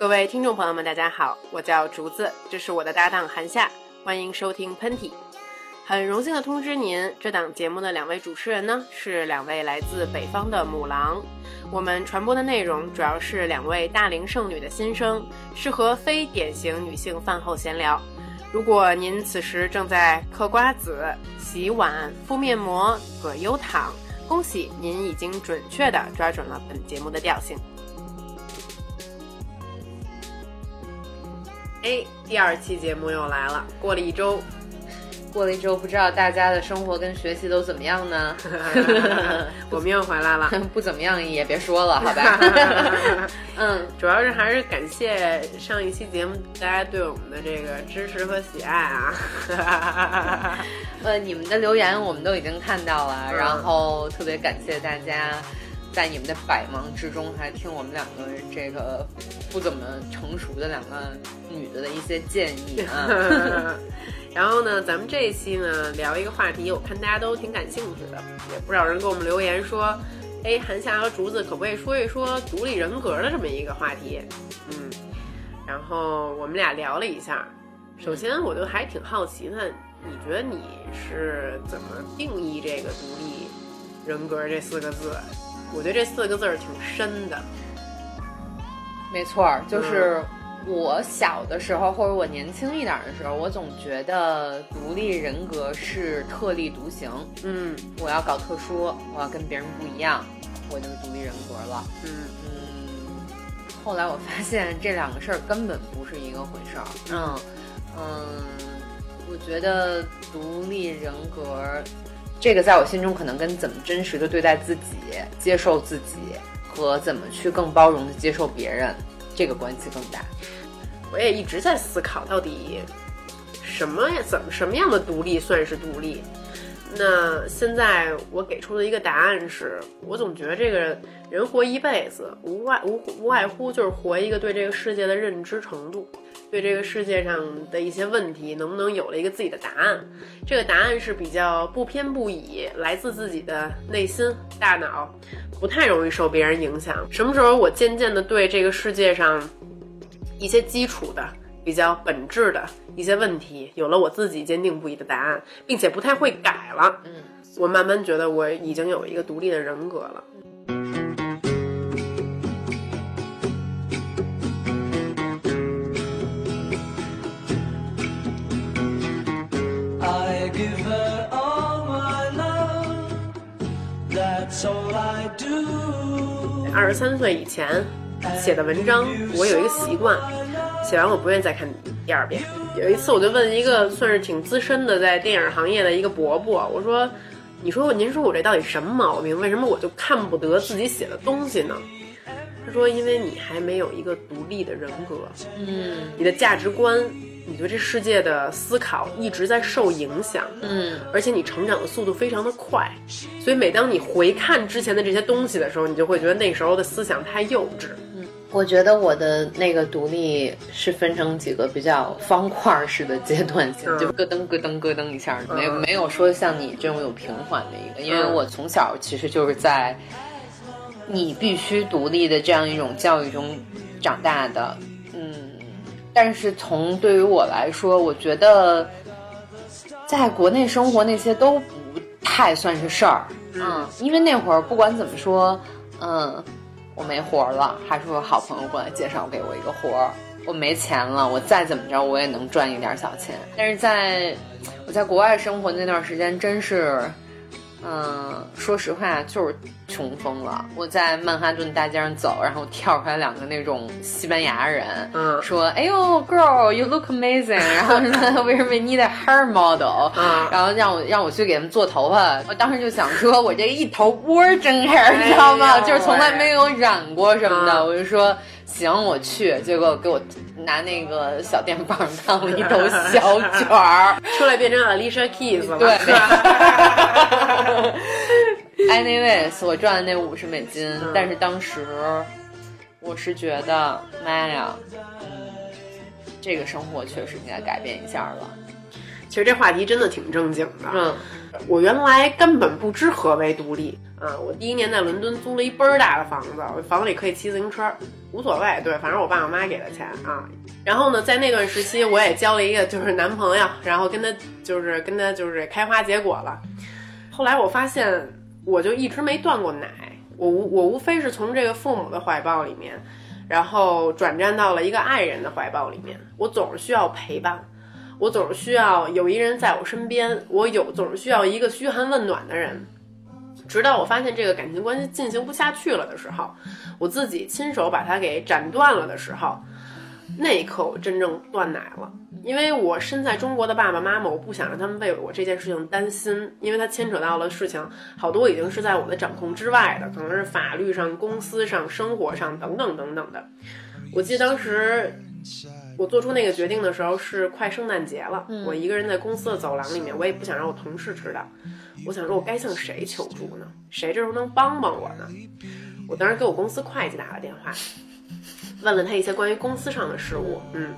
各位听众朋友们，大家好，我叫竹子，这是我的搭档韩夏，欢迎收听喷嚏。很荣幸的通知您，这档节目的两位主持人呢是两位来自北方的母狼。我们传播的内容主要是两位大龄剩女的心声，适合非典型女性饭后闲聊。如果您此时正在嗑瓜子、洗碗、敷面膜、葛优躺，恭喜您已经准确地抓准了本节目的调性。哎，第二期节目又来了。过了一周，过了一周，不知道大家的生活跟学习都怎么样呢？我们又回来了。不怎么样也别说了，好吧？嗯，主要是还是感谢上一期节目大家对我们的这个支持和喜爱啊。呃，你们的留言我们都已经看到了，然后特别感谢大家。在你们的百忙之中，还听我们两个这个不怎么成熟的两个女的的一些建议啊。然后呢，咱们这一期呢聊一个话题，我看大家都挺感兴趣的，也不少人给我们留言说，哎，韩夏和竹子可不可以说一说独立人格的这么一个话题？嗯，然后我们俩聊了一下。首先，我就还挺好奇的，你觉得你是怎么定义这个独立人格这四个字？我觉得这四个字儿挺深的，没错，就是我小的时候或者我年轻一点的时候，我总觉得独立人格是特立独行，嗯，我要搞特殊，我要跟别人不一样，我就是独立人格了，嗯嗯。后来我发现这两个事儿根本不是一个回事儿，嗯嗯，我觉得独立人格。这个在我心中可能跟怎么真实的对待自己、接受自己和怎么去更包容的接受别人，这个关系更大。我也一直在思考，到底什么怎么什么样的独立算是独立？那现在我给出的一个答案是，我总觉得这个人活一辈子，无外无无外乎就是活一个对这个世界的认知程度。对这个世界上的一些问题，能不能有了一个自己的答案？这个答案是比较不偏不倚，来自自己的内心、大脑，不太容易受别人影响。什么时候我渐渐的对这个世界上一些基础的、比较本质的一些问题，有了我自己坚定不移的答案，并且不太会改了，嗯，我慢慢觉得我已经有一个独立的人格了。二十三岁以前写的文章，我有一个习惯，写完我不愿意再看第二遍。有一次，我就问一个算是挺资深的在电影行业的一个伯伯，我说：“你说您说我这到底什么毛病？为什么我就看不得自己写的东西呢？”他说：“因为你还没有一个独立的人格，嗯，你的价值观。”你对这世界的思考一直在受影响，嗯，而且你成长的速度非常的快，所以每当你回看之前的这些东西的时候，你就会觉得那时候的思想太幼稚。嗯，我觉得我的那个独立是分成几个比较方块式的阶段性，就咯噔咯噔咯噔一下，没没有说像你这种有平缓的一个，因为我从小其实就是在你必须独立的这样一种教育中长大的。嗯但是从对于我来说，我觉得在国内生活那些都不太算是事儿，嗯，因为那会儿不管怎么说，嗯，我没活儿了，还是我好朋友过来介绍给我一个活儿，我没钱了，我再怎么着我也能赚一点小钱。但是在我在国外生活那段时间，真是。嗯，说实话，就是穷疯了。我在曼哈顿大街上走，然后跳出来两个那种西班牙人，嗯，说：“哎呦，girl，you look amazing。”然后说：“为什么 need a hair model？” 嗯，然后让我让我去给他们做头发。我当时就想说，我这一头窝真 hair，你知道吗？就是从来没有染过什么的。我就说。行，我去。结果给我拿那个小电棒烫了一头小卷儿，出来变成 Alicia Keys 了。对。Anyways，我赚的那五十美金，但是当时我是觉得，妈呀，这个生活确实应该改变一下了。其实这话题真的挺正经的。嗯，我原来根本不知何为独立。啊，我第一年在伦敦租了一倍儿大的房子，房子里可以骑自行车，无所谓，对，反正我爸我妈给的钱啊。然后呢，在那段时期，我也交了一个就是男朋友，然后跟他就是跟他就是开花结果了。后来我发现，我就一直没断过奶，我无我无非是从这个父母的怀抱里面，然后转战到了一个爱人的怀抱里面，我总是需要陪伴。我总是需要有一人在我身边，我有总是需要一个嘘寒问暖的人。直到我发现这个感情关系进行不下去了的时候，我自己亲手把它给斩断了的时候，那一刻我真正断奶了。因为我身在中国的爸爸妈妈，我不想让他们为我这件事情担心，因为它牵扯到了事情好多已经是在我的掌控之外的，可能是法律上、公司上、生活上等等等等的。我记得当时。我做出那个决定的时候是快圣诞节了，我一个人在公司的走廊里面，我也不想让我同事知道。我想说，我该向谁求助呢？谁这时候能帮帮我呢？我当时给我公司会计打了电话，问了他一些关于公司上的事务。嗯，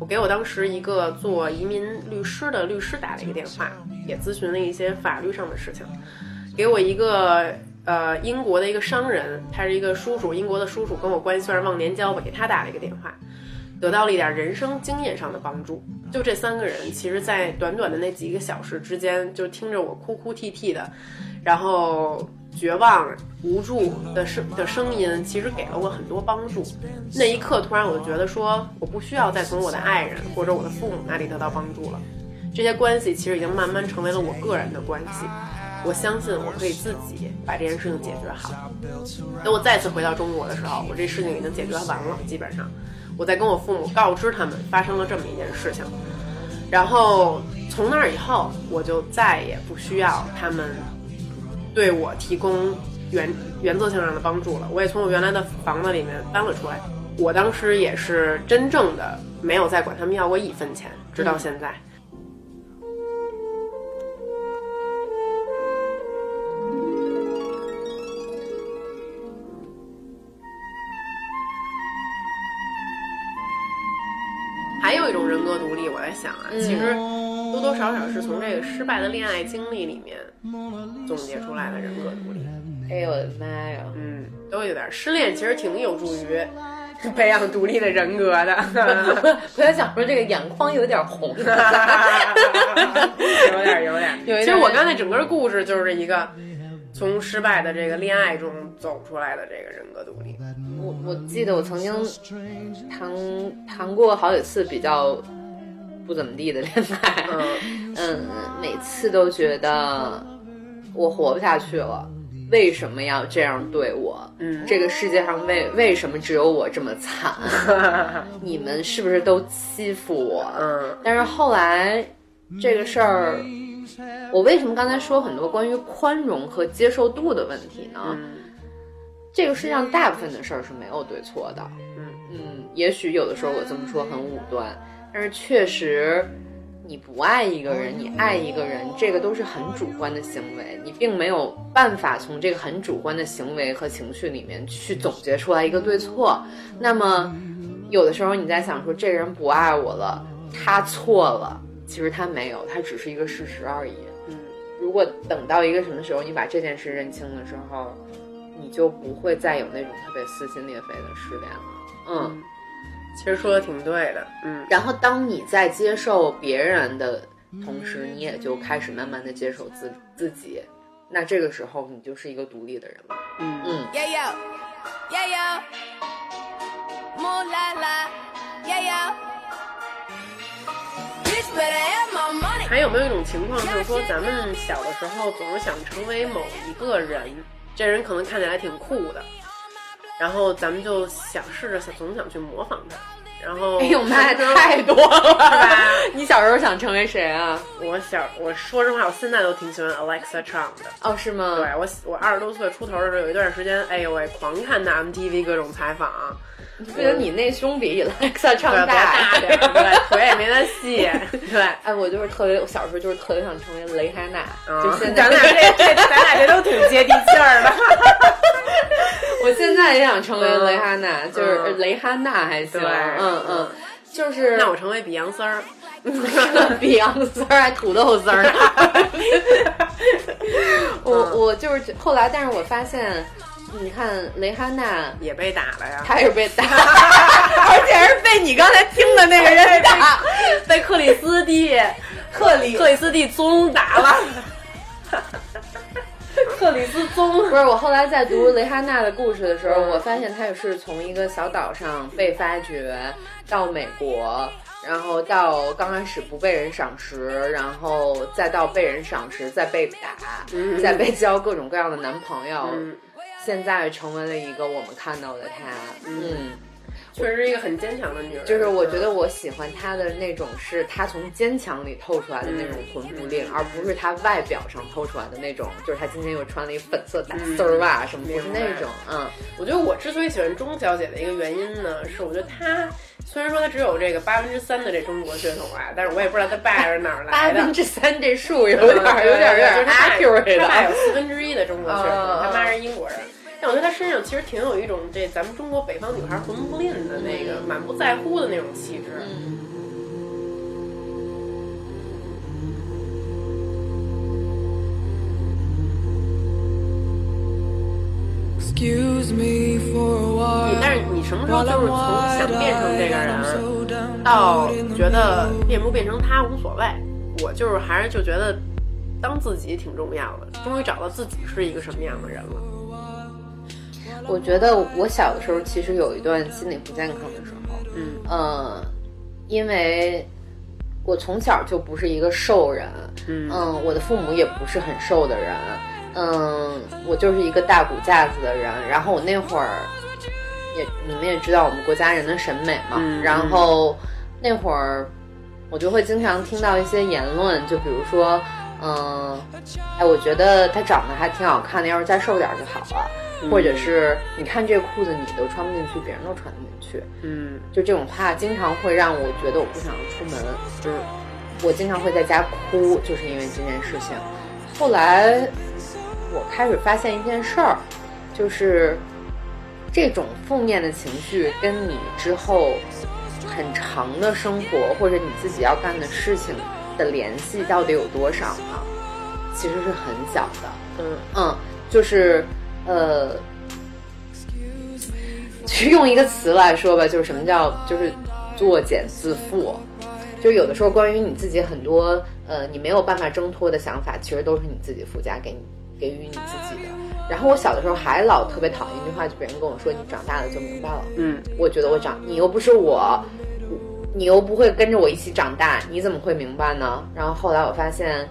我给我当时一个做移民律师的律师打了一个电话，也咨询了一些法律上的事情。给我一个呃英国的一个商人，他是一个叔叔，英国的叔叔，跟我关系算是忘年交吧，给他打了一个电话。得到了一点人生经验上的帮助。就这三个人，其实，在短短的那几个小时之间，就听着我哭哭啼啼的，然后绝望无助的声的声音，其实给了我很多帮助。那一刻，突然我就觉得说，我不需要再从我的爱人或者我的父母那里得到帮助了。这些关系其实已经慢慢成为了我个人的关系。我相信我可以自己把这件事情解决好。等我再次回到中国的时候，我这事情已经解决完了，基本上。我在跟我父母告知他们发生了这么一件事情，然后从那儿以后，我就再也不需要他们对我提供原原则性上的帮助了。我也从我原来的房子里面搬了出来。我当时也是真正的没有再管他们要过一分钱，直到现在。想啊，其实多多少少是从这个失败的恋爱经历里面总结出来的人格独立。哎呦我的妈呀，嗯，都有点失恋，其实挺有助于培养独立的人格的。我在想说这个眼眶有点红，有点有 点。其实我刚才整个故事就是一个从失败的这个恋爱中走出来的这个人格独立。我我记得我曾经谈谈过好几次比较。不怎么地的恋爱，嗯，每次都觉得我活不下去了，为什么要这样对我？嗯，这个世界上为为什么只有我这么惨？你们是不是都欺负我？嗯，但是后来这个事儿，我为什么刚才说很多关于宽容和接受度的问题呢？这个世界上大部分的事儿是没有对错的。嗯嗯，也许有的时候我这么说很武断。但是确实，你不爱一个人，你爱一个人，这个都是很主观的行为，你并没有办法从这个很主观的行为和情绪里面去总结出来一个对错。那么，有的时候你在想说这个人不爱我了，他错了，其实他没有，他只是一个事实而已。嗯，如果等到一个什么时候你把这件事认清的时候，你就不会再有那种特别撕心裂肺的失恋了。嗯。其实说的挺对的，嗯。然后当你在接受别人的同时，你也就开始慢慢的接受自自己，那这个时候你就是一个独立的人了，嗯嗯。还有没有一种情况，就是说咱们小的时候总是想成为某一个人，这人可能看起来挺酷的。然后咱们就想试着想总想去模仿他，然后哎呦妈呀，太多了！你小时候想成为谁啊？我小我说实话，我现在都挺喜欢 Alexa Chung 的。哦，是吗？对我我二十多岁出头的时候，有一段时间，哎呦喂，狂看那 MTV 各种采访。你不觉得你那胸比 Alexa 唱大点？对，腿也没那细。对，哎，我就是特别，我小时候就是特别想成为蕾哈娜。就现在，咱俩这这，咱俩这都挺接地气儿的。我现在也想成为蕾哈娜，就是蕾哈娜还行。嗯嗯，就是那我成为比杨丝儿。Beyond 丝儿还土豆丝儿呢。我我就是后来，但是我发现，你看蕾哈娜也被打了呀，她也被打，而且是被你刚才听的那个人打，被克里斯蒂克里克里斯蒂宗打了。克里斯宗不是我后来在读蕾哈娜的故事的时候，我发现她也是从一个小岛上被发掘到美国。然后到刚开始不被人赏识，然后再到被人赏识，再被打，再被交各种各样的男朋友，现在成为了一个我们看到的她。嗯，确实是一个很坚强的女人。就是我觉得我喜欢她的那种，是她从坚强里透出来的那种魂不吝，而不是她外表上透出来的那种。就是她今天又穿了一粉色大丝儿袜什么，不是那种。嗯，我觉得我之所以喜欢钟小姐的一个原因呢，是我觉得她。虽然说他只有这个八分之三的这中国血统啊，但是我也不知道他爸是哪儿来的。八分之三这数有点有点有点 accurate 他爸有四分之一的中国血统，他妈是英国人。但我觉得他身上其实挺有一种这咱们中国北方女孩魂不吝的那个满不在乎的那种气质。Excuse me 你但是你什么时候就是从想变成这个人，到觉得变不变成他无所谓？我就是还是就觉得当自己挺重要的，终于找到自己是一个什么样的人了。我觉得我小的时候其实有一段心理不健康的时候，嗯呃，因为我从小就不是一个瘦人，嗯嗯，我的父母也不是很瘦的人。嗯，我就是一个大骨架子的人，然后我那会儿也你们也知道我们国家人的审美嘛，然后那会儿我就会经常听到一些言论，就比如说，嗯，哎，我觉得他长得还挺好看的，要是再瘦点就好了，或者是你看这裤子你都穿不进去，别人都穿得进去，嗯，就这种话经常会让我觉得我不想出门，就是我经常会在家哭，就是因为这件事情，后来。我开始发现一件事儿，就是这种负面的情绪跟你之后很长的生活或者你自己要干的事情的联系到底有多少呢？其实是很小的。嗯嗯，就是呃，其实用一个词来说吧，就是什么叫就是作茧自缚。就有的时候关于你自己很多呃你没有办法挣脱的想法，其实都是你自己附加给你。给予你自己的。然后我小的时候还老特别讨厌一句话，就别人跟我说：“你长大了就明白了。”嗯，我觉得我长，你又不是我，你又不会跟着我一起长大，你怎么会明白呢？然后后来我发现，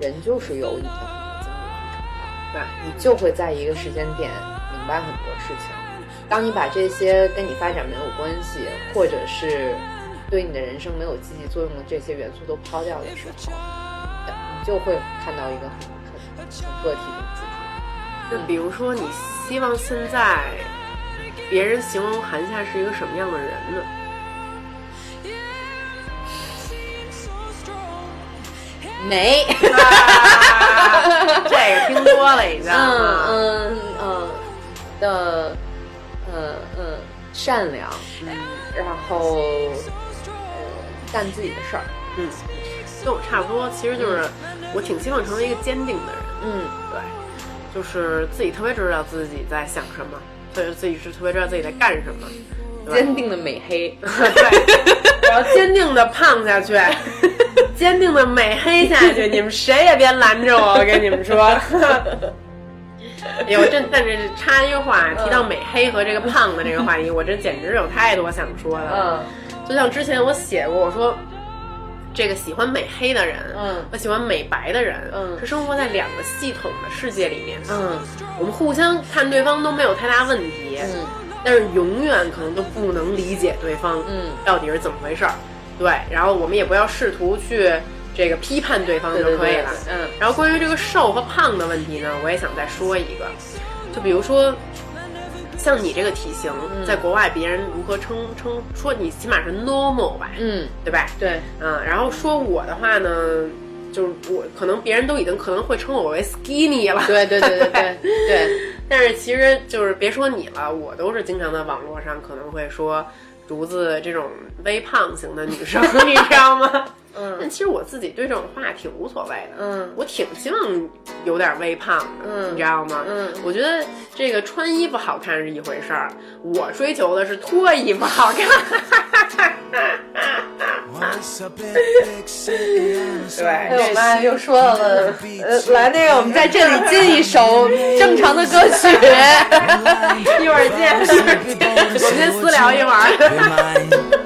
人就是有你的很多经历去成长，对你就会在一个时间点明白很多事情。当你把这些跟你发展没有关系，或者是对你的人生没有积极作用的这些元素都抛掉的时候，你就会看到一个很。个体的自就比如说，你希望现在别人形容韩夏是一个什么样的人呢？美，这个听多了已经。嗯嗯嗯的，嗯嗯，善良，嗯，然后干自己的事儿，嗯。跟我差不多，其实就是我挺希望成为一个坚定的人。嗯，对，就是自己特别知道自己在想什么，所以自己是特别知道自己在干什么。坚定的美黑，对，我要坚定的胖下去，坚定的美黑下去。你们谁也别拦着我，我跟你们说。哎呦，真但是插一句话，提到美黑和这个胖的这个话题，我这简直有太多想说的。嗯，就像之前我写过，我说。这个喜欢美黑的人，嗯，和喜欢美白的人，嗯，是生活在两个系统的世界里面，嗯，我们互相看对方都没有太大问题，嗯，但是永远可能都不能理解对方，嗯，到底是怎么回事儿，对，然后我们也不要试图去这个批判对方就可以了，嗯，然后关于这个瘦和胖的问题呢，我也想再说一个，就比如说。像你这个体型，在国外别人如何称称说你起码是 normal 吧，嗯，对吧？对，嗯，然后说我的话呢，就是我可能别人都已经可能会称我为 skinny 了，对对对对 对对。但是其实就是别说你了，我都是经常在网络上可能会说竹子这种微胖型的女生，你知道吗？嗯但其实我自己对这种话挺无所谓的。嗯我挺希望有点微胖的，嗯你知道吗？嗯我觉得这个穿衣服好看是一回事儿，我追求的是脱衣服好看。对，哎，我们又说到了，呃，来那个，我们在这里进一首正常的歌曲。一会儿见，我们先私聊一会儿。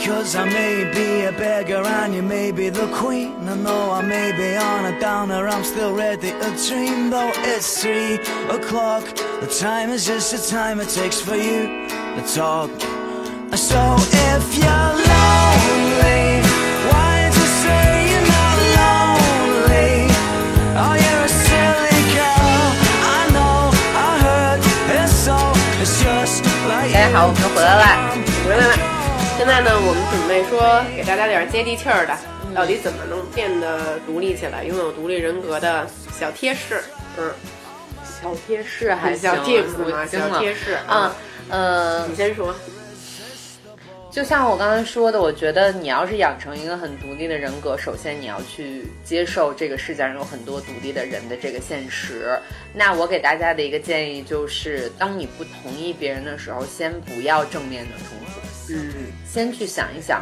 Because I may be a beggar and you may be the queen. I know I may be on a downer, I'm still ready to dream. Though it's three o'clock, the time is just the time it takes for you to talk. So if you're lonely, why don't you say you're not lonely? Oh, you're a silly girl. I know, I heard it's so. It's just like 大家好，我们又回来了。 现在呢，我们准备说给大家点接地气儿的，到底怎么能变得独立起来，拥有独立人格的小贴士。嗯，小贴士还行小 tips 嘛，我惊了小贴士啊。呃你，先说。就像我刚才说的，我觉得你要是养成一个很独立的人格，首先你要去接受这个世界上有很多独立的人的这个现实。那我给大家的一个建议就是，当你不同意别人的时候，先不要正面的冲突，嗯先去想一想，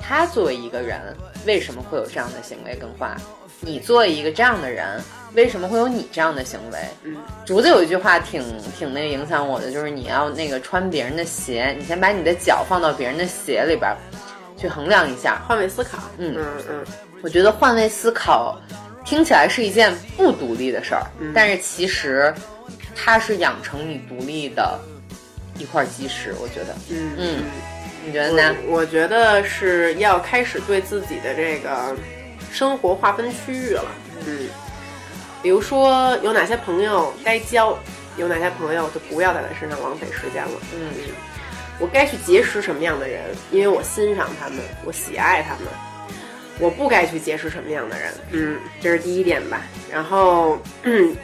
他作为一个人为什么会有这样的行为跟话，你作为一个这样的人，为什么会有你这样的行为？嗯竹子有一句话挺挺那个影响我的，就是你要那个穿别人的鞋，你先把你的脚放到别人的鞋里边，去衡量一下。换位思考。嗯嗯嗯我觉得换位思考听起来是一件不独立的事儿，但是其实它是养成你独立的一块基石。我觉得，嗯嗯，你觉得呢？我我觉得是要开始对自己的这个生活划分区域了。嗯，比如说有哪些朋友该交，有哪些朋友就不要在他身上浪费时间了。嗯我该去结识什么样的人，因为我欣赏他们，我喜爱他们。我不该去结识什么样的人，嗯，这是第一点吧。然后，嗯，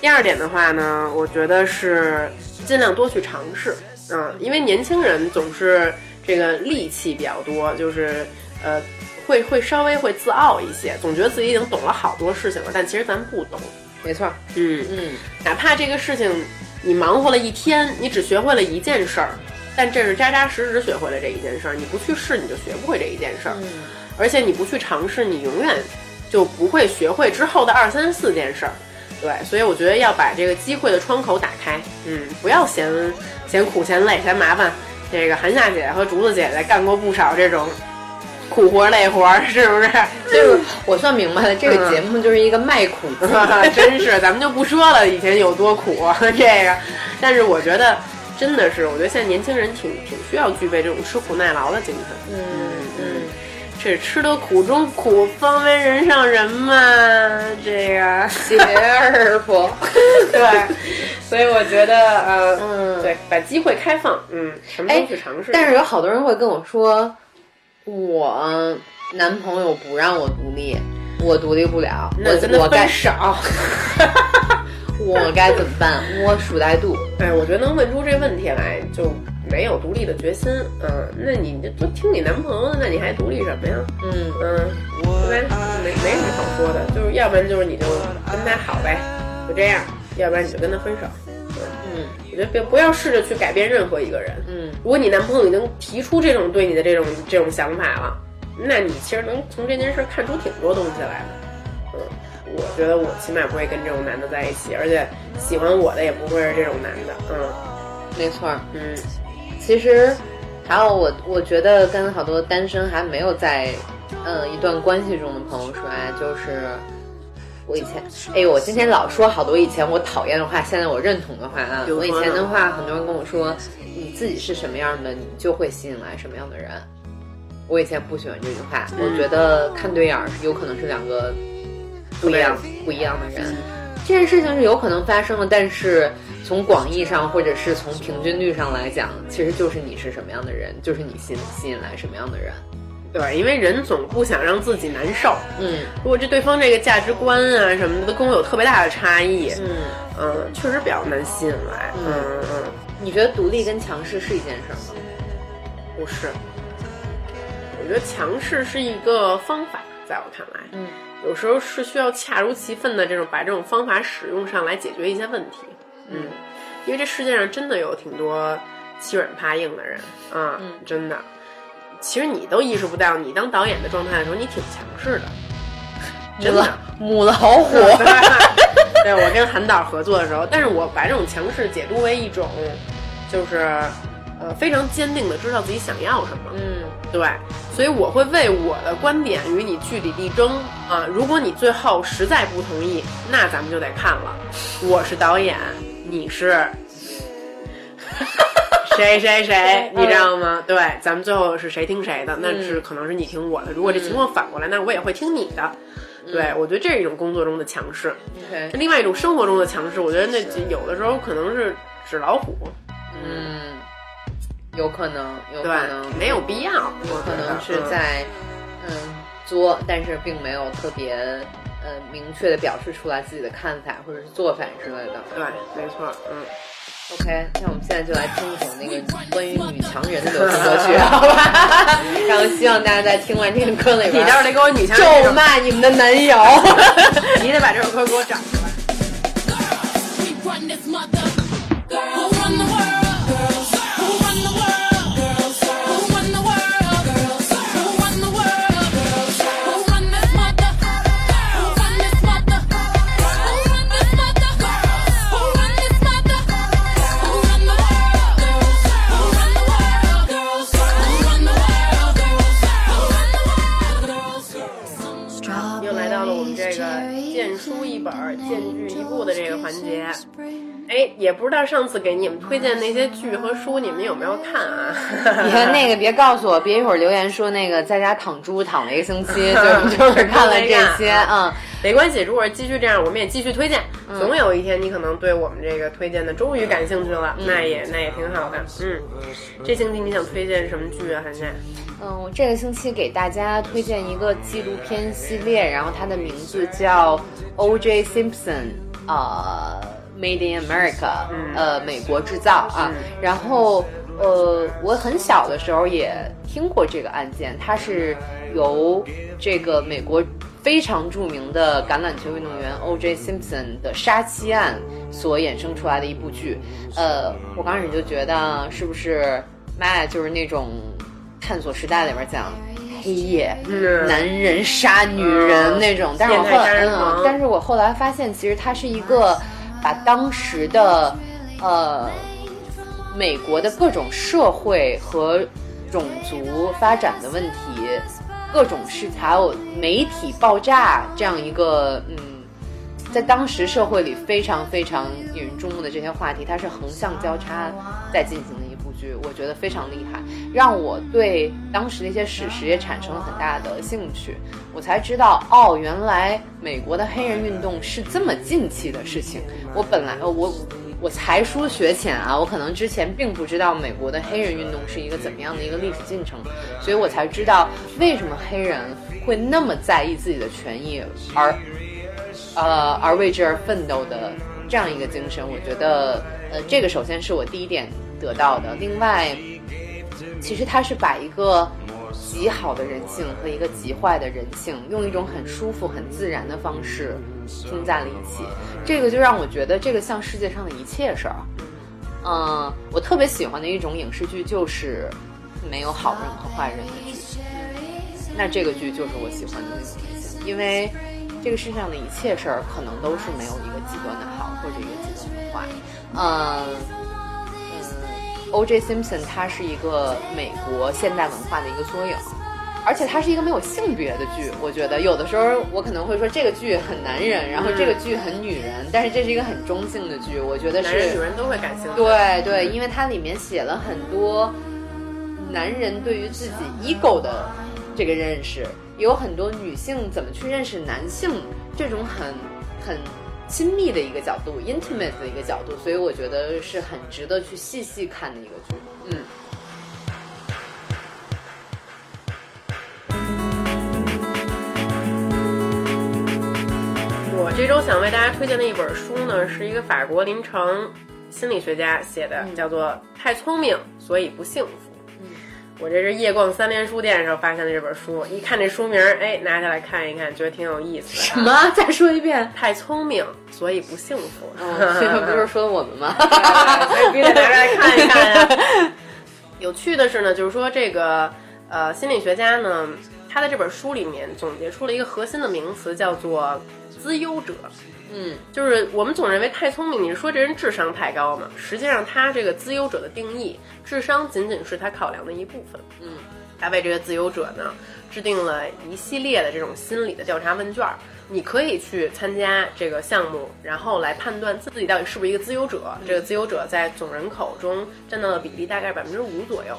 第二点的话呢，我觉得是尽量多去尝试，嗯，因为年轻人总是这个戾气比较多，就是呃，会会稍微会自傲一些，总觉得自己已经懂了好多事情了，但其实咱不懂，没错，嗯，嗯。哪怕这个事情你忙活了一天，你只学会了一件事儿，但这是扎扎实实学会了这一件事儿，你不去试你就学不会这一件事儿，嗯。而且你不去尝试，你永远就不会学会之后的二三四件事儿。对，所以我觉得要把这个机会的窗口打开，嗯，不要嫌嫌苦、嫌累、嫌麻烦。这个韩夏姐和竹子姐姐干过不少这种苦活累活儿，是不是？就是我算明白了，这个嗯节目就是一个卖苦记。真是，咱们就不说了以前有多苦这个，但是我觉得真的是，我觉得现在年轻人挺挺需要具备这种吃苦耐劳的精神。嗯嗯，这吃得苦中苦，方为人上人嘛。这个谢二婆。对，所以我觉得呃，嗯对，把机会开放，嗯，什么哎都去尝试。但是有好多人会跟我说，我男朋友不让我独立，我独立不了，我我该分手。我该怎么办？我数来度。哎，我觉得能问出这问题来，就没有独立的决心。嗯，那你就都听你男朋友的，那你还独立什么呀？嗯嗯，对吧？没没什么好说的，就是要不然就是你就跟他好呗，就这样；要不然你就跟他分手。嗯我觉得别不要试着去改变任何一个人。嗯如果你男朋友已经提出这种对你的这种这种想法了，那你其实能从这件事看出挺多东西来的。嗯，我觉得我起码不会跟这种男的在一起，而且喜欢我的也不会是这种男的。嗯没错儿。嗯其实还有我，我觉得跟好多单身还没有在嗯一段关系中的朋友说啊，就是我以前，哎呦，我今天老说好多以前我讨厌的话，现在我认同的话啊。我以前的话，很多人跟我说，你自己是什么样的，你就会吸引来什么样的人。我以前不喜欢这句话，嗯我觉得看对眼儿有可能是两个不一样不一样的人。这件事情是有可能发生的，但是从广义上或者是从平均率上来讲，其实就是你是什么样的人，就是你吸吸引来什么样的人。对，因为人总不想让自己难受。嗯如果这对方这个价值观啊什么的都跟我有特别大的差异，嗯，嗯，确实比较难吸引来。嗯嗯，你觉得独立跟强势是一件事儿吗？不是。我觉觉得强势是一个方法，在我看来，嗯，有时候是需要恰如其分的这种把这种方法使用上来解决一些问题，嗯，因为这世界上真的有挺多欺软怕硬的人啊，嗯真的。其实你都意识不到，你当导演的状态的时候，你挺强势的，真的。母老虎，对我跟韩导合作的时候，但是我把这种强势解读为一种，就是呃非常坚定的知道自己想要什么。嗯对，所以我会为我的观点与你据理力争啊。如果你最后实在不同意，那咱们就得看了。我是导演，你是 谁谁谁，你知道吗？对，咱们最后是谁听谁的？那是可能是你听我的。如果这情况反过来，那我也会听你的。对，我觉得这是一种工作中的强势。另外一种生活中的强势，我觉得那有的时候可能是纸老虎，嗯，有可能，有可能，，没有必要。有可能是嗯在嗯作，但是并没有特别呃明确的表示出来自己的看法或者是做法之类的。对，没错，嗯。OK，那我们现在就来听一首那个关于女强人的流 行歌曲，好吧？然后希望大家在听完这个歌里你边待会儿得给我女强人咒，骂你们的男友。你得把这首歌给我找出来。本儿、荐剧一部的这个环节。哎，也不知道上次给你们推荐那些剧和书，你们有没有看啊？你看那个，别告诉我，别一会儿留言说那个在家躺猪躺了一个星期，就就是看了这些，嗯，没关系，如果继续这样，我们也继续推荐。总有一天，你可能对我们这个推荐的终于感兴趣了，那也那也挺好的。嗯，这星期你想推荐什么剧啊？韩夏？嗯，我这个星期给大家推荐一个纪录片系列，然后它的名字叫 O.J. Simpson，呃，Made in America，、呃，美国制造啊。然后呃，我很小的时候也听过这个案件，它是由这个美国非常著名的橄榄球运动员 O.J. Simpson 的杀妻案所衍生出来的一部剧。呃，我刚开始就觉得是不是妈呀，就是那种。探索时代里边讲黑夜，嗯男人杀女人嗯那种，但是我后来，嗯，但是我后来发现，其实它是一个把当时的呃美国的各种社会和种族发展的问题，各种事还有媒体爆炸这样一个嗯。在当时社会里非常非常引人注目的这些话题，它是横向交叉在进行的我觉得非常厉害，让我对当时那些史实也产生了很大的兴趣。我才知道，哦，原来美国的黑人运动是这么近期的事情。我本来我我才疏学浅啊，我可能之前并不知道美国的黑人运动是一个怎么样的一个历史进程，所以我才知道为什么黑人会那么在意自己的权益，而呃，而为之而奋斗的这样一个精神，我觉得，呃，这个首先是我第一点得到的。另外，其实他是把一个极好的人性和一个极坏的人性，用一种很舒服、很自然的方式拼在了一起。这个就让我觉得，这个像世界上的一切事儿。嗯，我特别喜欢的一种影视剧就是没有好人和坏人的剧。那这个剧就是我喜欢的那种类型，因为这个世上的一切事儿可能都是没有一个极端的好或者一个极端的坏。嗯，O.J. Simpson 他是一个美国现代文化的一个缩影。而且它是一个没有性别的剧，我觉得有的时候我可能会说这个剧很男人，然后这个剧很女人，但是这是一个很中性的剧，我觉得男人是女人都会感兴趣。对对，因为它里面写了很多男人对于自己 ego 的这个认识，也有很多女性怎么去认识男性这种很很亲密的一个角度，intimate 的一个角度，所以我觉得是很值得去细细看的一个剧。嗯，我这周想为大家推荐的一本书呢，是一个法国临床心理学家写的，叫做《太聪明所以不幸福》。我这是夜逛三联书店的时候发现的这本书，一看这书名儿，哎，拿下来看一看，觉得挺有意思的。什么？再说一遍。太聪明，所以不幸福。这个不是说我们吗？所 以必须得拿出来看一看呀。有趣的是呢，就是说这个呃心理学家呢，他在这本书里面总结出了一个核心的名词，叫做资优者。嗯，就是我们总认为太聪明，你是说这人智商太高嘛？实际上，他这个自由者的定义，智商仅仅是他考量的一部分。嗯，他为这个自由者呢制定了一系列的这种心理的调查问卷儿，你可以去参加这个项目，然后来判断自己到底是不是一个自由者。这个自由者在总人口中占到的比例大概百分之五左右。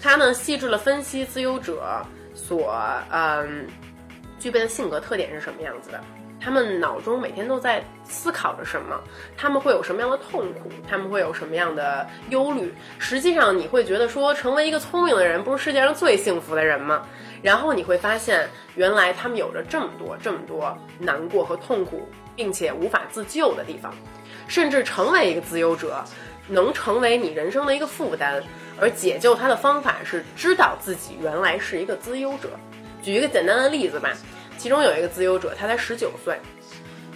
他呢细致了分析自由者所嗯具备的性格特点是什么样子的。他们脑中每天都在思考着什么，他们会有什么样的痛苦，他们会有什么样的忧虑。实际上，你会觉得说，成为一个聪明的人不是世界上最幸福的人吗？然后你会发现，原来他们有着这么多、这么多难过和痛苦，并且无法自救的地方。甚至成为一个自由者，能成为你人生的一个负担，而解救他的方法是知道自己原来是一个自由者。举一个简单的例子吧。其中有一个自由者，他才十九岁，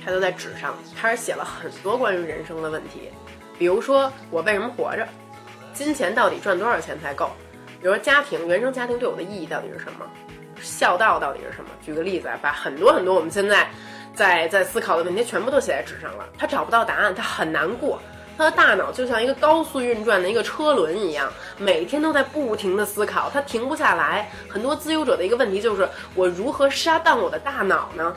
他就在纸上开始写了很多关于人生的问题，比如说我为什么活着，金钱到底赚多少钱才够，比如说家庭原生家庭对我的意义到底是什么，孝道到底是什么。举个例子啊，把很多很多我们现在在在思考的问题全部都写在纸上了，他找不到答案，他很难过。他的大脑就像一个高速运转的一个车轮一样，每天都在不停的思考，他停不下来。很多自由者的一个问题就是，我如何杀断我的大脑呢？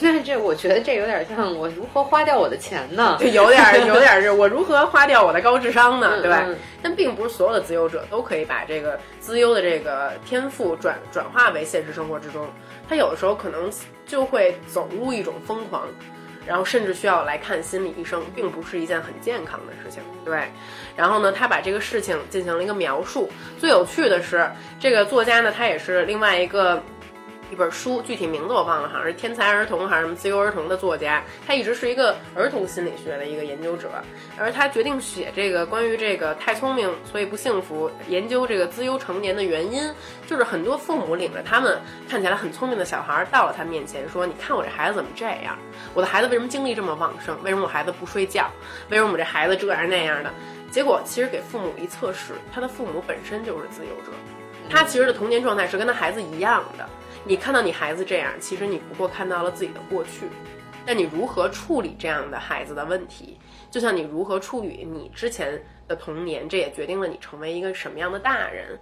那 这我觉得这有点像我如何花掉我的钱呢？就有点 有点是我如何花掉我的高智商呢？对吧嗯？但并不是所有的自由者都可以把这个自由的这个天赋转转化为现实生活之中，他有的时候可能就会走入一种疯狂。然后甚至需要来看心理医生，并不是一件很健康的事情。对，然后呢，他把这个事情进行了一个描述。最有趣的是，这个作家呢，他也是另外一个一本书，具体名字我忘了，好像是天才儿童还是什么自由儿童的作家。他一直是一个儿童心理学的一个研究者，而他决定写这个关于这个太聪明所以不幸福，研究这个资优成年的原因，就是很多父母领着他们看起来很聪明的小孩到了他面前说：“你看我这孩子怎么这样？我的孩子为什么精力这么旺盛？为什么我孩子不睡觉？为什么我这孩子这样那样的？”结果其实给父母一测试，他的父母本身就是自由者，他其实的童年状态是跟他孩子一样的。你看到你孩子这样，其实你不过看到了自己的过去。但你如何处理这样的孩子的问题，就像你如何处理你之前的童年，这也决定了你成为一个什么样的大人。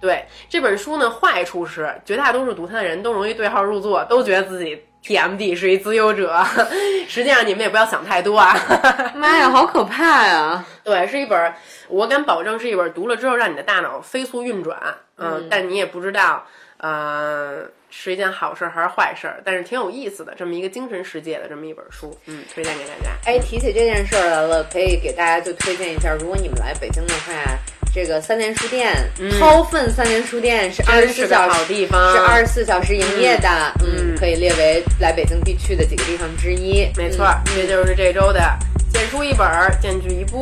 对这本书呢，坏处是绝大多数读它的人都容易对号入座，都觉得自己 TMD 是一自由者。实际上你们也不要想太多啊。妈呀，好可怕呀！对，是一本，我敢保证是一本读了之后让你的大脑飞速运转，嗯，但你也不知道，呃，是一件好事还是坏事，但是挺有意思的，这么一个精神世界的这么一本书，嗯，推荐给大家。哎，提起这件事儿来了，可以给大家就推荐一下，如果你们来北京的话，这个三联书店，掏粪三联书店是二十四小时好地方，是二十四小时营业的，嗯可以列为来北京必去的几个地方之一。没错，这就是这周的荐书一本儿，荐剧一部。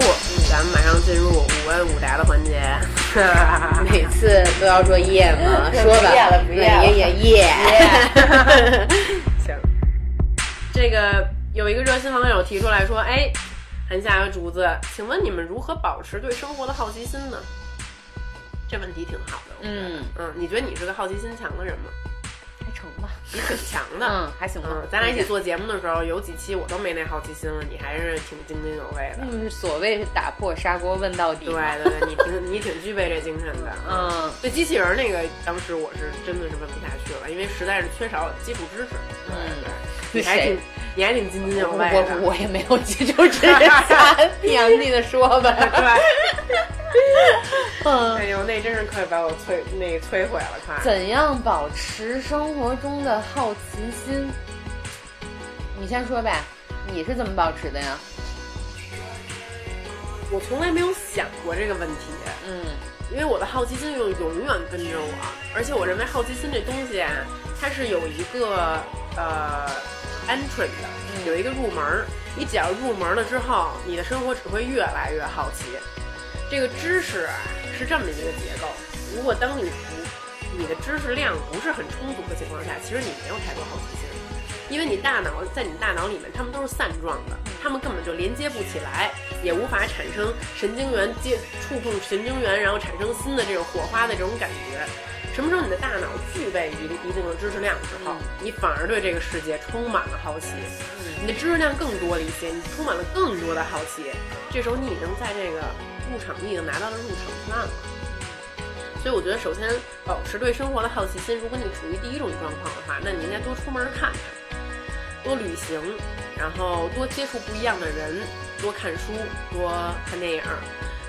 咱们马上进入五问五答的环节。嗯，每次都要说耶吗？说吧，不耶了不耶了耶耶耶。行，这个有一个热心网友提出来说：“哎，韩夏和竹子，请问你们如何保持对生活的好奇心呢？”这问题挺好的，我觉得嗯嗯，你觉得你是个好奇心强的人吗？还成吧，你挺强的，嗯，还行吧嗯，。咱俩一起做节目的时候，有几期我都没那好奇心了，你还是挺津津有味的。嗯，所谓是打破砂锅问到底对。对对，你挺你挺具备这精神的。嗯，对机器人那个，当时我是真的是问不下去了，因为实在是缺少基础知识。对对，你还挺你还挺津津有味的。我我也没有基础知识，瞎念 你的说吧。对，嗯，哎呦，那真是快把我摧那摧毁了，快。怎样保持生活中的好奇心？你先说呗，你是怎么保持的呀？我从来没有想过这个问题，嗯因为我的好奇心永永远跟着我，而且我认为好奇心这东西啊，它是有一个呃 entrance 的，有一个入门儿。你只要入门了之后，你的生活只会越来越好奇。这个知识啊是这么一个结构，如果当你不你的知识量不是很充足的情况下，其实你没有太多好奇心，因为你大脑在你大脑里面，它们都是散状的，它们根本就连接不起来，也无法产生神经元接触碰神经元，然后产生新的这种火花的这种感觉。什么时候你的大脑具备一一定的知识量之后，你反而对这个世界充满了好奇，你的知识量更多了一些，你充满了更多的好奇，这时候你已经在这个入场，你已经拿到了入场券了。所以我觉得，首先保持对生活的好奇心。如果你处于第一种状况的话，那你应该多出门看看，多旅行，然后多接触不一样的人，多看书，多看电影。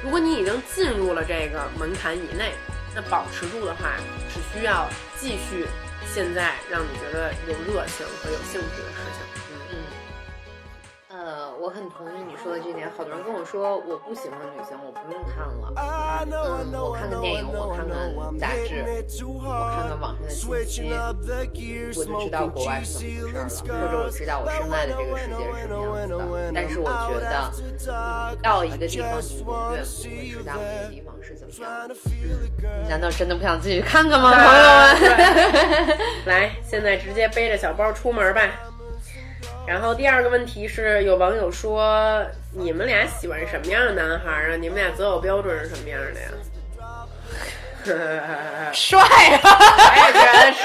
如果你已经进入了这个门槛以内，那保持住的话，只需要继续现在让你觉得有热情和有兴趣的事。我很同意你说的这点。好多人跟我说，我不喜欢旅行，我不用看了。嗯，我看看电影，我看看杂志，我看看网上的信息，我就知道国外是怎么回事了，或者我知道我身外的这个世界是什么样子的。但是我觉得，你到一个地方，你永远不会知道那个地方是怎么样的。你难道真的不想自己看看吗，朋友们？来，现在直接背着小包出门吧。然后第二个问题是，有网友说你们俩喜欢什么样的男孩啊？你们俩择偶标准是什么样的呀？帅啊！我也觉得是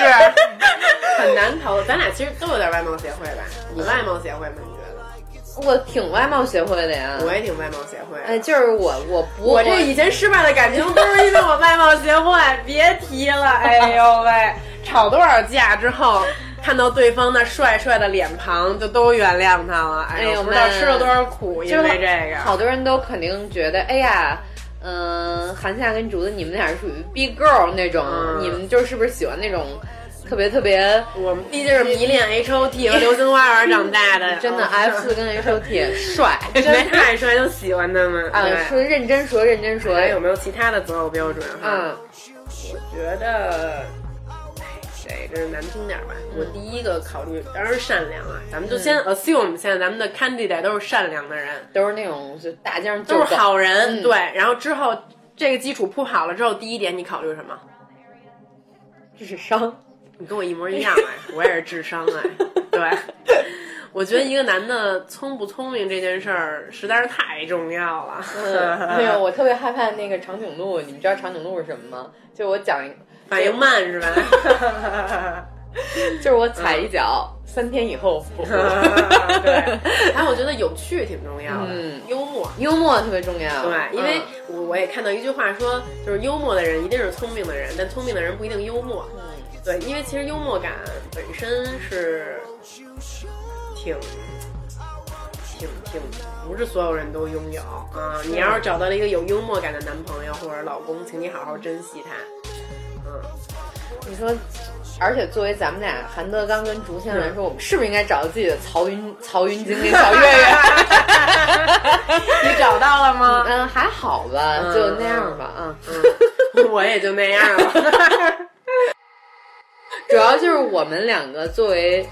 很难投。咱俩其实都有点外貌协会吧？你外貌协会吗？你觉得？我挺外貌协会的呀。我也挺外貌协会。哎，就是我，我不，我这以前失败的感情都是因为我外貌协会，别提了。哎呦喂，吵多少架之后，看到对方那帅帅的脸庞，就都原谅他了。哎呦，不知道吃了多少苦，因为这个。好多人都肯定觉得，哎呀。嗯，韩夏跟竹子，你们俩是属于 big girl 那种，嗯你们就是不是喜欢那种特别特别我们毕竟是迷恋 H O T 和流星花园长大的，真的哦 F 四跟 H O T 帅，真的太帅，就喜欢他们。啊，对说认真说认真说，还有没有其他的择偶标准？哈，嗯，我觉得，哎，这是难听点吧。我第一个考虑当然是善良啊，咱们就先 assume 现在咱们的 candidate 都是善良的人，都是那种就大街上就都是好人。嗯对，然后之后这个基础铺好了之后，第一点你考虑什么？智商，你跟我一模一样哎，我也是智商哎。对，我觉得一个男的聪不聪明这件事儿实在是太重要了。嗯，没有，我特别害怕那个长颈鹿，你们知道长颈鹿是什么吗？就我讲反应慢是吧？就是我踩一脚，三天以后复活。对，还有我觉得有趣挺重要的，嗯幽默。幽默特别重要，对，因为我也看到一句话说，就是幽默的人一定是聪明的人，但聪明的人不一定幽默。嗯对，因为其实幽默感本身是挺挺挺不是所有人都拥有啊。你要是找到了一个有幽默感的男朋友或者老公，请你好好珍惜他。嗯，你说，而且作为咱们俩韩德刚跟竹签来说，我们是不是应该找到自己的曹云 曹云金跟小岳岳？你找到了吗？嗯，还好吧，嗯就那样吧。嗯，嗯，我也就那样了。主要就是我们两个作为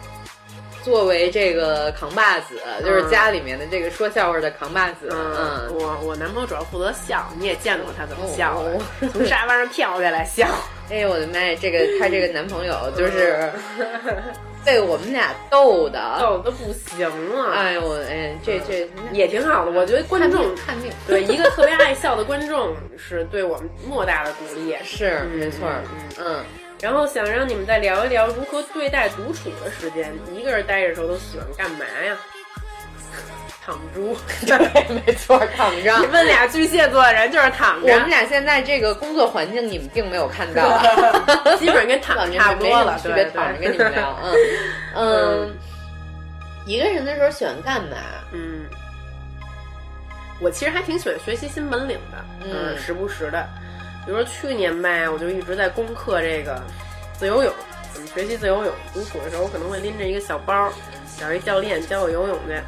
作为这个扛把子，就是家里面的这个说笑话的扛把子。嗯，嗯，我我男朋友主要负责笑，你也见过他怎么笑哦，从沙发上跳下来笑。哎呦我的妈呀，这个她这个男朋友就是 被我们俩逗的，逗的不行了，哎呦我哎这这也挺好的。我觉得观众看病对一个特别爱笑的观众是对我们莫大的鼓励。是嗯没错儿，嗯。然后想让你们再聊一聊如何对待独处的时间，一个人待着的时候都喜欢干嘛呀？躺猪。对，没错，躺着你。问俩巨蟹座的人就是躺着，我们俩现在这个工作环境，你们并没有看到，基本上跟躺着差不多了，对躺着跟你们聊，嗯嗯。一个人的时候喜欢干嘛？嗯，我其实还挺喜欢学习新本领的，嗯时不时的，比如说去年吧，我就一直在攻克这个自由泳，怎么学习自由泳。独处的时候，我可能会拎着一个小包，找一教练教我游泳去。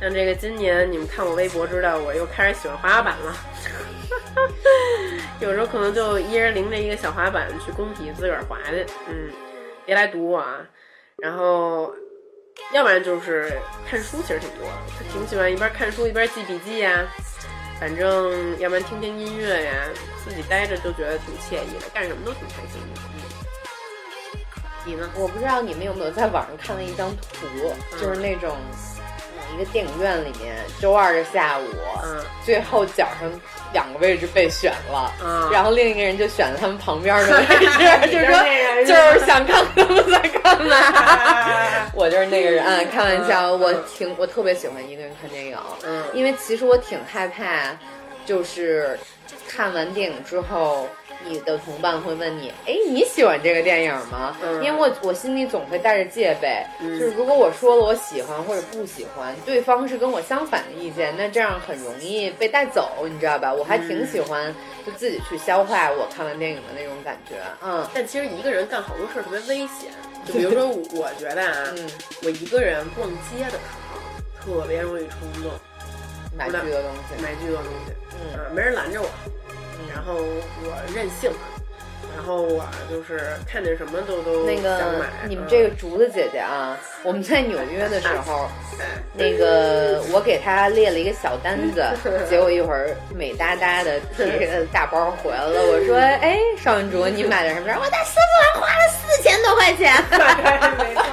像这个今年，你们看我微博知道，我又开始喜欢滑滑板了。有时候可能就一人拎着一个小滑板去工体自个儿滑去，嗯，别来堵我啊。然后，要不然就是看书，其实挺多的，挺喜欢一边看书一边记笔记呀、反正要不然听听音乐呀，自己待着就觉得挺惬意的，干什么都挺开心的。嗯，你呢？我不知道你们有没有在网上看了一张图，就是那种。嗯一个电影院里面，周二的下午，嗯，最后脚上两个位置被选了，嗯。然后另一个人就选了他们旁边的 位置，就是说就是想看他们在干嘛。我就是那个人，嗯，开玩笑，我挺我特别喜欢一个人看电影，嗯。因为其实我挺害怕，就是看完电影之后。你的同伴会问你：“哎，你喜欢这个电影吗？”嗯。因为我我心里总会带着戒备，嗯。就是如果我说了我喜欢或者不喜欢，对方是跟我相反的意见，那这样很容易被带走，你知道吧？我还挺喜欢就自己去消化我看完电影的那种感觉，嗯。但其实一个人干好多事儿特别危险，就比如说，我觉得啊，嗯，我一个人逛街的时候，特别容易冲动，买巨多东西，买巨多东西，嗯。嗯，没人拦着我，然后我任性，然后我就是看见什么都都那个想买。你们嗯这个竹子姐姐啊，我们在纽约的时候，那个我给她列了一个小单子，结果一会儿美哒哒的 提着大包回来了。我说：“哎，邵云竹，你买的什么？”她说：“我在丝芙兰花了四千多块钱。”没错，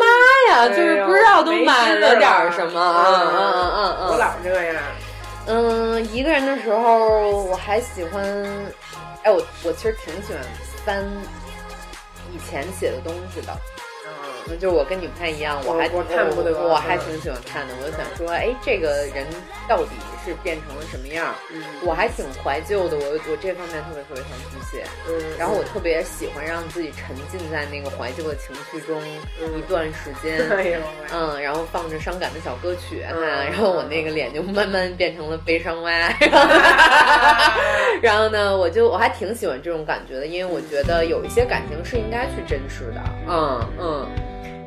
妈呀，就是不知道都买了点儿什么啊！嗯嗯嗯嗯，我老这样。嗯，一个人的时候我还喜欢，哎，我我其实挺喜欢翻以前写的东西的。嗯，就是我跟你不太一样，我还我看过的我我还嗯挺喜欢看的。我就想说，哎，这个人到底是变成了什么样？嗯我还挺怀旧的，我我这方面特别特别像巨蟹。嗯，然后我特别喜欢让自己沉浸在那个怀旧的情绪中嗯一段时间。哎呦，嗯，然后放着伤感的小歌曲啊，嗯然后我那个脸就慢慢变成了悲伤蛙，然后呢，我就我还挺喜欢这种感觉的，因为我觉得有一些感情是应该去珍视的，嗯嗯，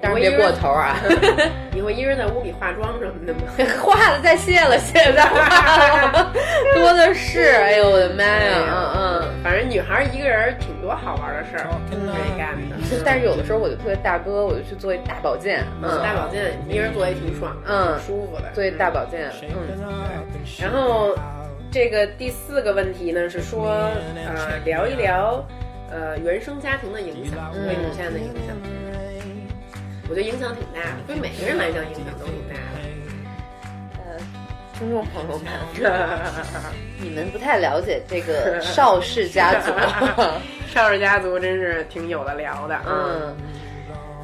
但是别过头啊，你会一人在屋里化妆什么的吗？化了再卸了，卸了再化了，多的是，哎呦我的妈呀，嗯嗯。反正女孩一个人挺多好玩的事儿可以干的。但是有的时候我就特别大哥，我就去做一大保健，嗯，大保健一个人做也挺爽，嗯挺舒服的。做一大保健，嗯。然后这个第四个问题呢是说，呃，聊一聊呃原生家庭的影响嗯对女性的影响。我觉得影响挺大的，对每个人来讲影响都挺大呃，听众朋友们，你们不太了解这个 邵氏家族，邵氏家族真是挺有的聊的，嗯，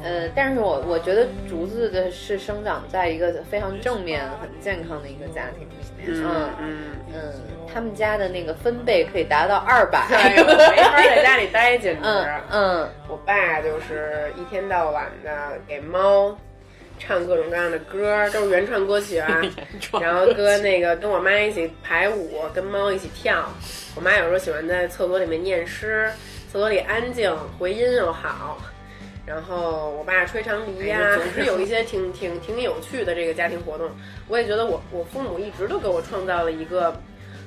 呃，但是我我觉得竹子的是生长在一个非常正面、很健康的一个家庭里面，嗯。嗯。嗯，他们家的那个分贝可以达到二百，没法在家里待，简直。嗯嗯，我爸就是一天到晚的给猫唱各种各样的歌，都是原创歌曲啊。然后跟那个跟我妈一起排舞，跟猫一起跳。我妈有时候喜欢在厕所里面念诗，厕所里安静，回音又好。然后我爸吹长笛呀、总是 有一些挺挺挺有趣的这个家庭活动。我也觉得我我父母一直都给我创造了一个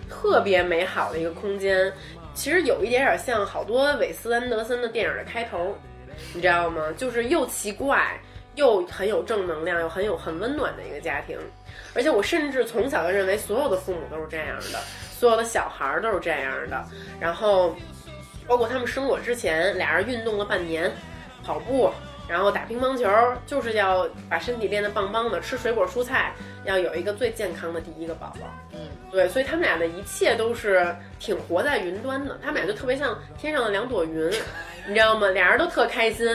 特别美好的一个空间。其实有一点点像好多韦斯安德森的电影的开头，你知道吗？就是又奇怪又很有正能量，又很有很温暖的一个家庭。而且我甚至从小就认为所有的父母都是这样的，所有的小孩都是这样的。然后，包括他们生我之前，俩人运动了半年，跑步，然后打乒乓球，就是要把身体练得棒棒的，吃水果蔬菜，要有一个最健康的第一个宝宝。嗯，对，所以他们俩的一切都是挺活在云端的，他们俩就特别像天上的两朵云，你知道吗？俩人都特开心。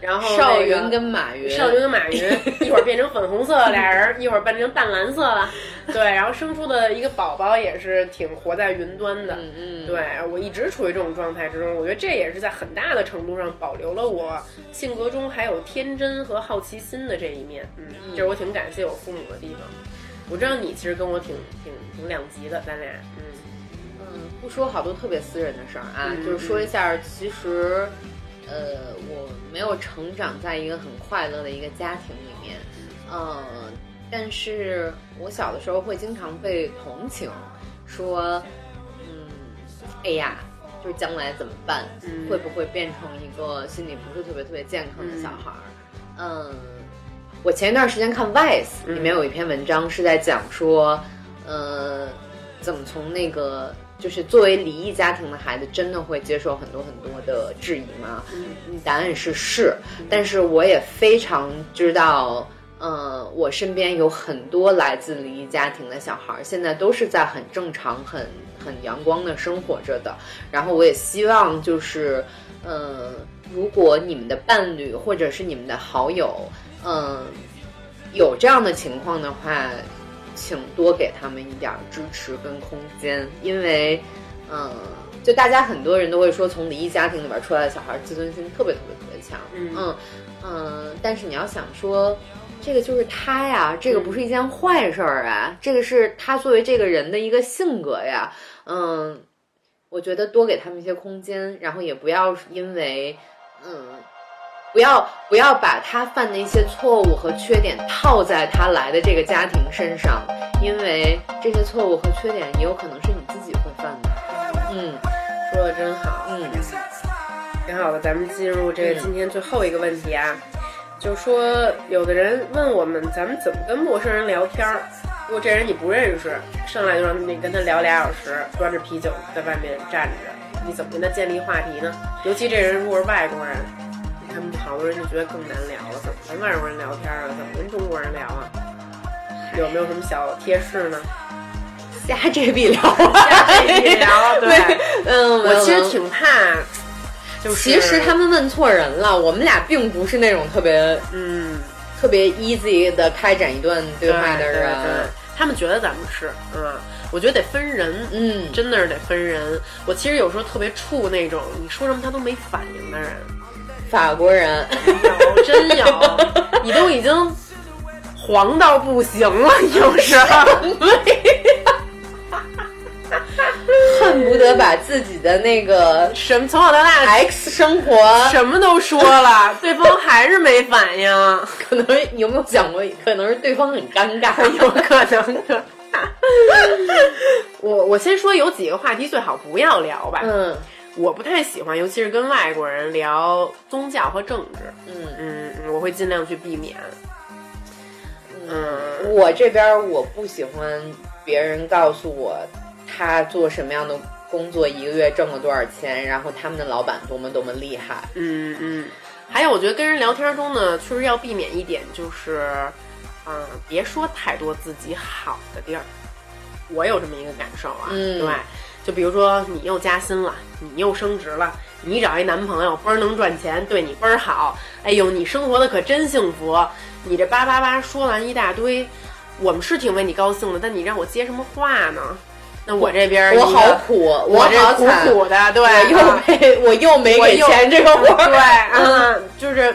然后、那个、邵云跟马云，少云跟马云 一会儿变成粉红色了，俩人一会儿变成淡蓝色了，对，然后生出的一个宝宝也是挺活在云端的，嗯嗯，对我一直处于这种状态之中，我觉得这也是在很大的程度上保留了我性格中还有天真和好奇心的这一面，嗯，这是我挺感谢我父母的地方。我知道你其实跟我挺挺挺两极的，咱俩，嗯。嗯，不说好多特别私人的事儿啊，嗯就是说一下，其实，呃，我没有成长在一个很快乐的一个家庭里面，呃，但是我小的时候会经常被同情，说，嗯，哎呀，就是将来怎么办？嗯会不会变成一个心理不是特别特别健康的小孩儿？嗯，我前一段时间看 Vice 嗯里面有一篇文章是在讲说，呃，怎么从那个就是作为离异家庭的孩子，真的会接受很多很多的质疑吗？嗯，答案是是，但是我也非常知道。嗯，我身边有很多来自离异家庭的小孩儿，现在都是在很正常、很很阳光的生活着的。然后我也希望，就是，嗯，如果你们的伴侣或者是你们的好友，嗯，有这样的情况的话，请多给他们一点儿支持跟空间，因为，嗯，就大家很多人都会说，从离异家庭里边出来的小孩儿自尊心特别特别特别强，嗯嗯嗯，但是你要想说。这个就是他呀，这个不是一件坏事儿啊，这个是他作为这个人的一个性格呀。嗯，我觉得多给他们一些空间，然后也不要因为，嗯，不要不要把他犯的一些错误和缺点套在他来的这个家庭身上，因为这些错误和缺点也有可能是你自己会犯的。嗯说的真好，嗯挺好的。咱们进入这个今天最后一个问题啊，就说有的人问我们，咱们怎么跟陌生人聊天儿？如果这人你不认识，上来就让你跟他聊俩小时，端着啤酒在外面站着，你怎么跟他建立话题呢？尤其这人如果是外国人，他们好多人就觉得更难聊了。怎么跟外国人聊天啊？怎么跟中国人聊啊？有没有什么小贴士呢？瞎 JB 聊瞎，这聊对，嗯，我其实挺怕，就是其实他们问错人了，我们俩并不是那种特别嗯。特别 easy 的开展一段对话的人。他们觉得咱们是，嗯，我觉得得分人，嗯真的是得分人。我其实有时候特别怵那种你说什么他都没反应的人，法国人，有真有，你都已经黄到不行了，有时候。恨不得把自己的那个什么从小到大 X 生活，什么都说了，对方还是没反应，可能你有没有想过，可能是对方很尴尬，有可能的。我我先说有几个话题最好不要聊吧。嗯我不太喜欢，尤其是跟外国人聊宗教和政治。嗯嗯，嗯我会尽量去避免。嗯我这边我不喜欢别人告诉我他做什么样的工作，一个月挣了多少钱，然后他们的老板多么多么厉害。嗯嗯，还有我觉得跟人聊天中呢，确实要避免一点，就是，嗯、别说太多自己好的地儿。我有这么一个感受啊，嗯对，就比如说你又加薪了，你又升职了，你找一男朋友倍儿能赚钱，对你倍儿好，哎呦，你生活的可真幸福。你这叭叭叭说完一大堆，我们是挺为你高兴的，但你让我接什么话呢？那我这边我一个好苦，我这苦好，苦的，对，又啊没我又没给钱这个活儿。对，嗯，就是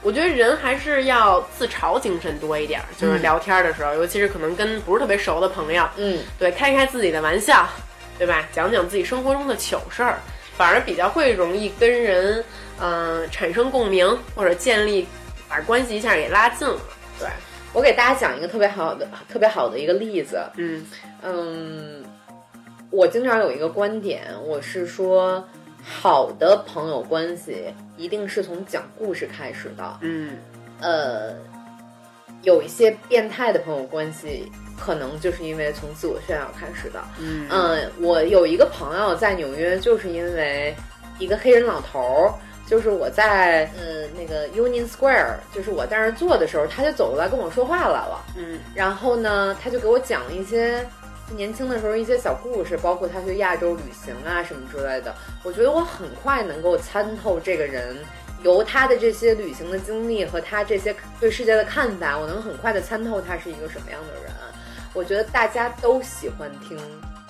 我觉得人还是要自嘲精神多一点儿，就是聊天的时候，尤其是可能跟不是特别熟的朋友，嗯，对，开开自己的玩笑，对吧？讲讲自己生活中的糗事儿，反而比较会容易跟人，嗯、产生共鸣或者建立，把关系一下给拉近了。对，我给大家讲一个特别好的、特别好的一个例子。嗯嗯，我经常有一个观点，我是说，好的朋友关系一定是从讲故事开始的。嗯呃，有一些变态的朋友关系，可能就是因为从自我炫耀开始的。嗯嗯，我有一个朋友在纽约，就是因为一个黑人老头儿，就是我在呃那个 Union Square，就是我在那儿坐的时候，他就走过来跟我说话来了。嗯然后呢，他就给我讲了一些年轻的时候一些小故事，包括他去亚洲旅行啊什么之类的。我觉得我很快能够参透这个人，由他的这些旅行的经历和他这些对世界的看法，我能很快的参透他是一个什么样的人。我觉得大家都喜欢听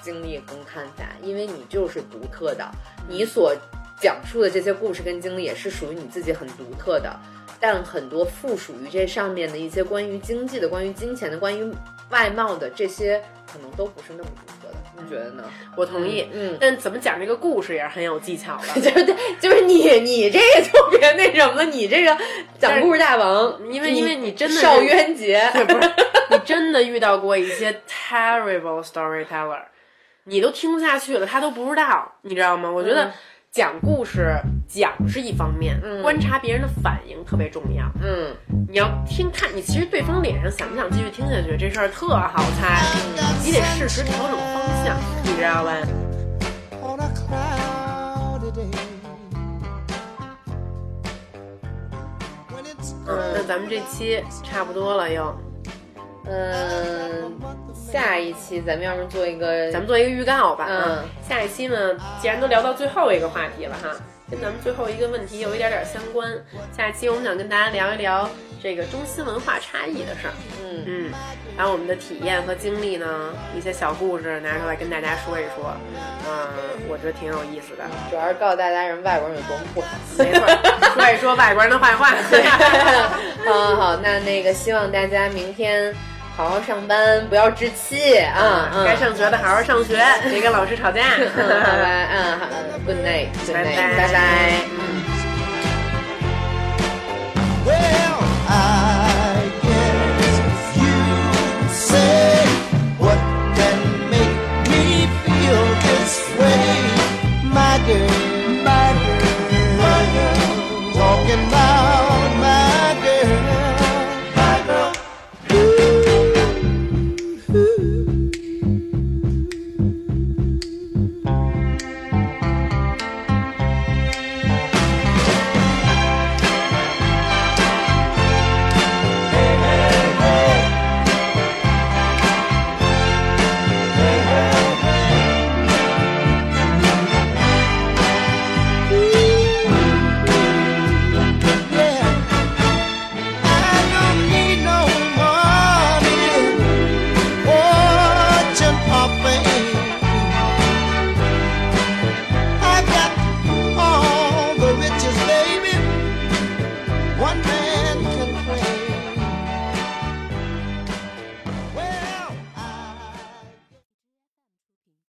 经历跟看法，因为你就是独特的，你所讲述的这些故事跟经历也是属于你自己很独特的。但很多附属于这上面的一些关于经济的、关于金钱的、关于外貌的这些，可能都不是那么独特。你觉得呢？我同意。嗯，但怎么讲这个故事也是很有技巧的。对 对，就是你，你这个就别那什么了，你这个讲故事大王，因为因为你真的是邵渊杰，不是你真的遇到过一些 terrible storyteller，你都听不下去了，他都不知道，你知道吗？我觉得嗯讲故事讲是一方面，观察别人的反应特别重要。嗯，你要听看，你其实对方脸上想不想继续听下去，这事儿特好猜。你得适时调整方向，你知道吧？on a cloudy day. When it's 嗯，那咱们这期差不多了又，嗯，下一期咱们要是做一个，咱们做一个预告吧。嗯，下一期呢，既然都聊到最后一个话题了哈，跟咱们最后一个问题有一点点相关。下一期我们想跟大家聊一聊这个中西文化差异的事儿。嗯嗯，把我们的体验和经历呢，一些小故事拿出来跟大家说一说。嗯，我觉得挺有意思的。主要是告诉大家人外国人有多么不好。没错，说一说外国人的坏话。好好，那那个希望大家明天好好上班，不要置气啊、该上学的好好上学，别跟老师吵架。拜拜，嗯，好，good night，good night，拜拜。拜拜嗯 Way. My girl, my girl, my girl, talking.